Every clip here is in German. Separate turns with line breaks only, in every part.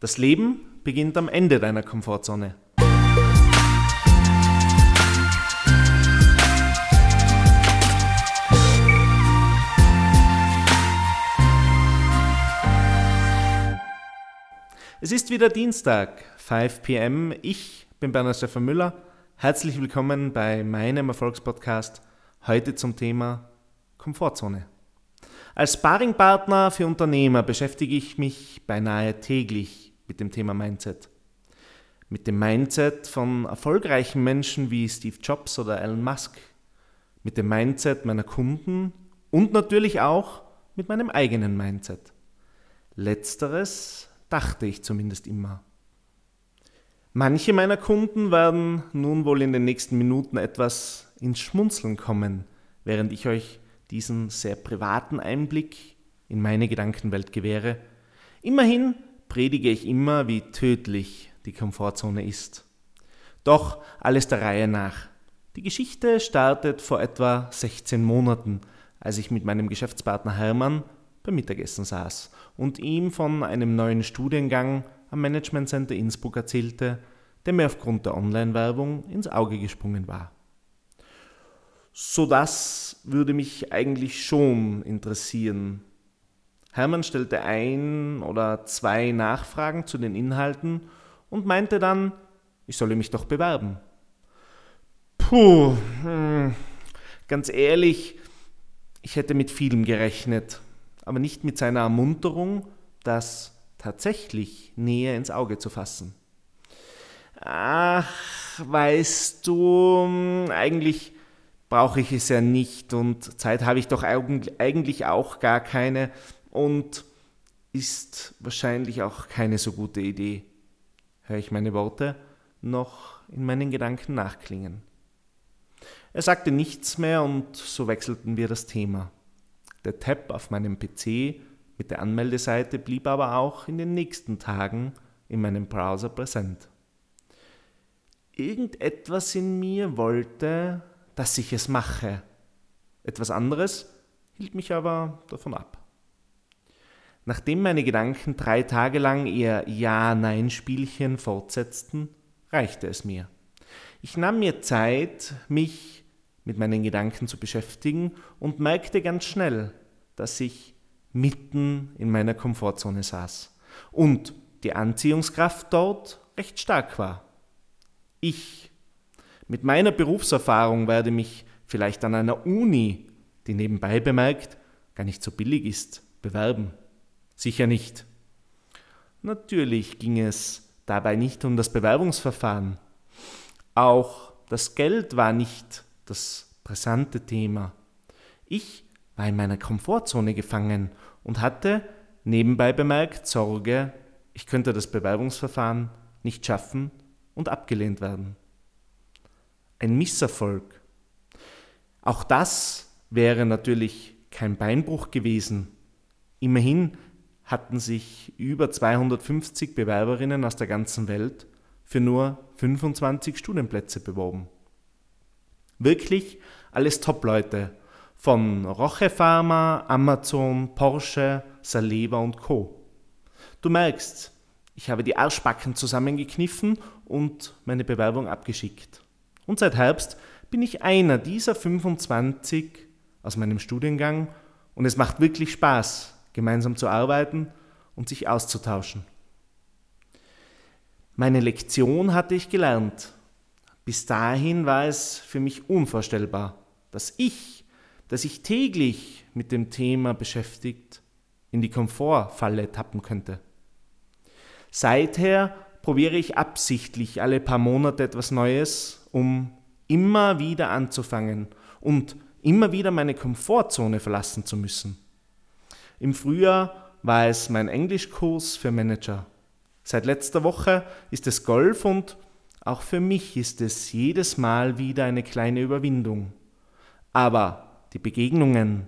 Das Leben beginnt am Ende deiner Komfortzone. Es ist wieder Dienstag, 5 pm. Ich bin Bernhard Stefan Müller. Herzlich willkommen bei meinem Erfolgspodcast. Heute zum Thema Komfortzone. Als Sparringpartner für Unternehmer beschäftige ich mich beinahe täglich mit dem Thema Mindset. Mit dem Mindset von erfolgreichen Menschen wie Steve Jobs oder Elon Musk. Mit dem Mindset meiner Kunden und natürlich auch mit meinem eigenen Mindset. Letzteres dachte ich zumindest immer. Manche meiner Kunden werden nun wohl in den nächsten Minuten etwas ins Schmunzeln kommen, während ich euch diesen sehr privaten Einblick in meine Gedankenwelt gewähre. Immerhin predige ich immer, wie tödlich die Komfortzone ist. Doch alles der Reihe nach. Die Geschichte startet vor etwa 16 Monaten, als ich mit meinem Geschäftspartner Hermann beim Mittagessen saß und ihm von einem neuen Studiengang am Management Center Innsbruck erzählte, der mir aufgrund der Online-Werbung ins Auge gesprungen war. So das würde mich eigentlich schon interessieren. Hermann stellte ein oder zwei Nachfragen zu den Inhalten und meinte dann, ich solle mich doch bewerben. Puh, hm, ganz ehrlich, ich hätte mit vielem gerechnet, aber nicht mit seiner Ermunterung, das tatsächlich näher ins Auge zu fassen. Ach, weißt du, eigentlich brauche ich es ja nicht und Zeit habe ich doch eigentlich auch gar keine und ist wahrscheinlich auch keine so gute Idee. Höre ich meine Worte noch in meinen Gedanken nachklingen. Er sagte nichts mehr und so wechselten wir das Thema. Der Tab auf meinem PC mit der Anmeldeseite blieb aber auch in den nächsten Tagen in meinem Browser präsent. Irgendetwas in mir wollte, dass ich es mache. Etwas anderes hielt mich aber davon ab. Nachdem meine Gedanken drei Tage lang eher Ja-Nein-Spielchen fortsetzten, reichte es mir. Ich nahm mir Zeit, mich mit meinen Gedanken zu beschäftigen und merkte ganz schnell, dass ich mitten in meiner Komfortzone saß und die Anziehungskraft dort recht stark war. Ich mit meiner Berufserfahrung werde mich vielleicht an einer Uni, die nebenbei bemerkt, gar nicht so billig ist, bewerben. Sicher nicht. Natürlich ging es dabei nicht um das Bewerbungsverfahren. Auch das Geld war nicht das brisante Thema. Ich war in meiner Komfortzone gefangen und hatte, nebenbei bemerkt, Sorge, ich könnte das Bewerbungsverfahren nicht schaffen und abgelehnt werden ein Misserfolg. Auch das wäre natürlich kein Beinbruch gewesen. Immerhin hatten sich über 250 Bewerberinnen aus der ganzen Welt für nur 25 Studienplätze beworben. Wirklich alles Top-Leute von Roche Pharma, Amazon, Porsche, Saleva und Co. Du merkst, ich habe die Arschbacken zusammengekniffen und meine Bewerbung abgeschickt. Und seit Herbst bin ich einer dieser 25 aus meinem Studiengang und es macht wirklich Spaß, gemeinsam zu arbeiten und sich auszutauschen. Meine Lektion hatte ich gelernt. Bis dahin war es für mich unvorstellbar, dass ich, dass ich täglich mit dem Thema beschäftigt, in die Komfortfalle tappen könnte. Seither probiere ich absichtlich alle paar Monate etwas Neues um immer wieder anzufangen und immer wieder meine Komfortzone verlassen zu müssen. Im Frühjahr war es mein Englischkurs für Manager. Seit letzter Woche ist es Golf und auch für mich ist es jedes Mal wieder eine kleine Überwindung. Aber die Begegnungen,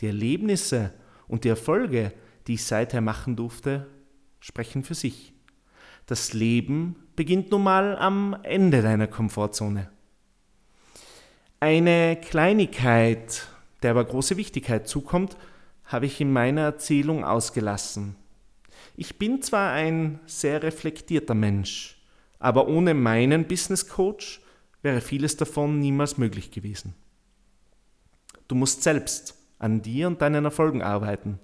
die Erlebnisse und die Erfolge, die ich seither machen durfte, sprechen für sich. Das Leben beginnt nun mal am Ende deiner Komfortzone. Eine Kleinigkeit, der aber große Wichtigkeit zukommt, habe ich in meiner Erzählung ausgelassen. Ich bin zwar ein sehr reflektierter Mensch, aber ohne meinen Business Coach wäre vieles davon niemals möglich gewesen. Du musst selbst an dir und deinen Erfolgen arbeiten.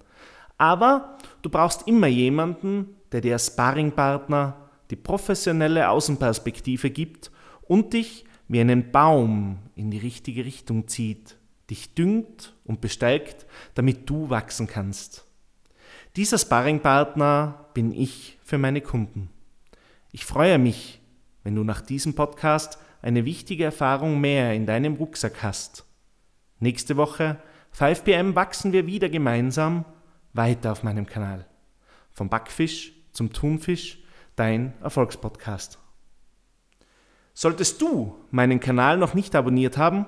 Aber du brauchst immer jemanden, der dir Sparringpartner die professionelle Außenperspektive gibt und dich wie einen Baum in die richtige Richtung zieht, dich düngt und bestärkt, damit du wachsen kannst. Dieser Sparringpartner bin ich für meine Kunden. Ich freue mich, wenn du nach diesem Podcast eine wichtige Erfahrung mehr in deinem Rucksack hast. Nächste Woche, 5 pm, wachsen wir wieder gemeinsam weiter auf meinem Kanal. Vom Backfisch zum Thunfisch, dein Erfolgspodcast. Solltest du meinen Kanal noch nicht abonniert haben,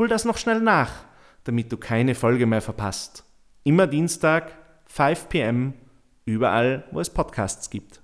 hol das noch schnell nach, damit du keine Folge mehr verpasst. Immer Dienstag, 5 pm, überall, wo es Podcasts gibt.